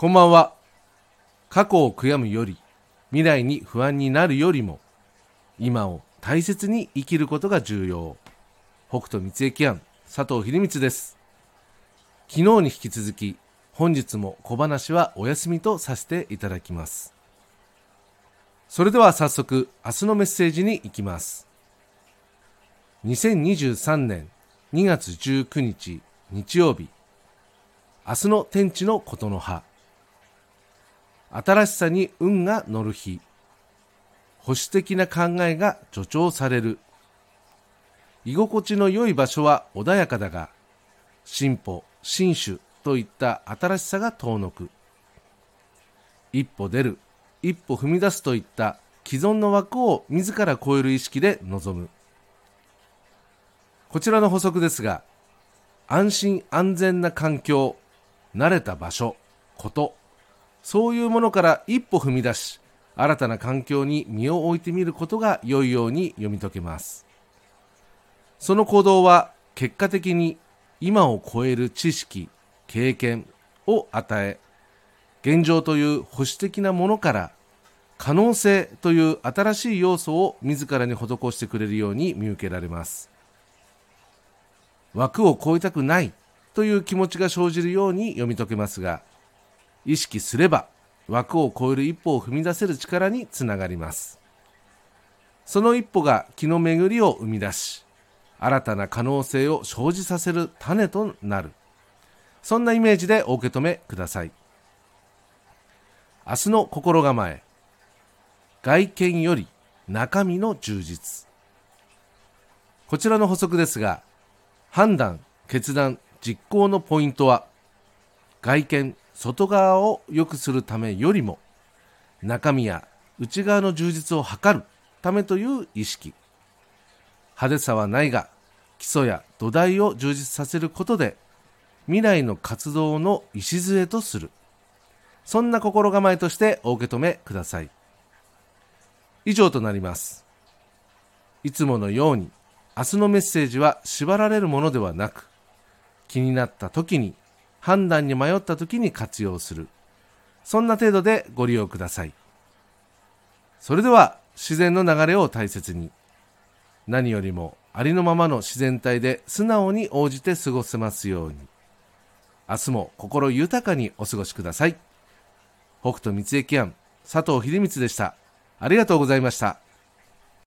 こんばんは。過去を悔やむより、未来に不安になるよりも、今を大切に生きることが重要。北斗三重庵、佐藤秀光です。昨日に引き続き、本日も小話はお休みとさせていただきます。それでは早速、明日のメッセージに行きます。2023年2月19日日曜日、明日の天地のことの葉。新しさに運が乗る日。保守的な考えが助長される。居心地の良い場所は穏やかだが、進歩、新種といった新しさが遠のく。一歩出る、一歩踏み出すといった既存の枠を自ら超える意識で臨む。こちらの補足ですが、安心安全な環境、慣れた場所、こと、そういうものから一歩踏み出し、新たな環境に身を置いてみることが良いように読み解けます。その行動は結果的に今を超える知識、経験を与え、現状という保守的なものから可能性という新しい要素を自らに施してくれるように見受けられます。枠を超えたくないという気持ちが生じるように読み解けますが、意識すれば枠を超える一歩を踏み出せる力につながります。その一歩が気の巡りを生み出し、新たな可能性を生じさせる種となる。そんなイメージでお受け止めください。明日の心構え。外見より中身の充実。こちらの補足ですが、判断、決断、実行のポイントは、外見、外側を良くするためよりも、中身や内側の充実を図るためという意識。派手さはないが、基礎や土台を充実させることで、未来の活動の礎とする。そんな心構えとしてお受け止めください。以上となります。いつものように明日のメッセージは縛られるものではなく、気になった時に、判断に迷った時に活用する。そんな程度でご利用ください。それでは、自然の流れを大切に。何よりもありのままの自然体で素直に応じて過ごせますように。明日も心豊かにお過ごしください。北斗三重庵、佐藤秀光でした。ありがとうございました。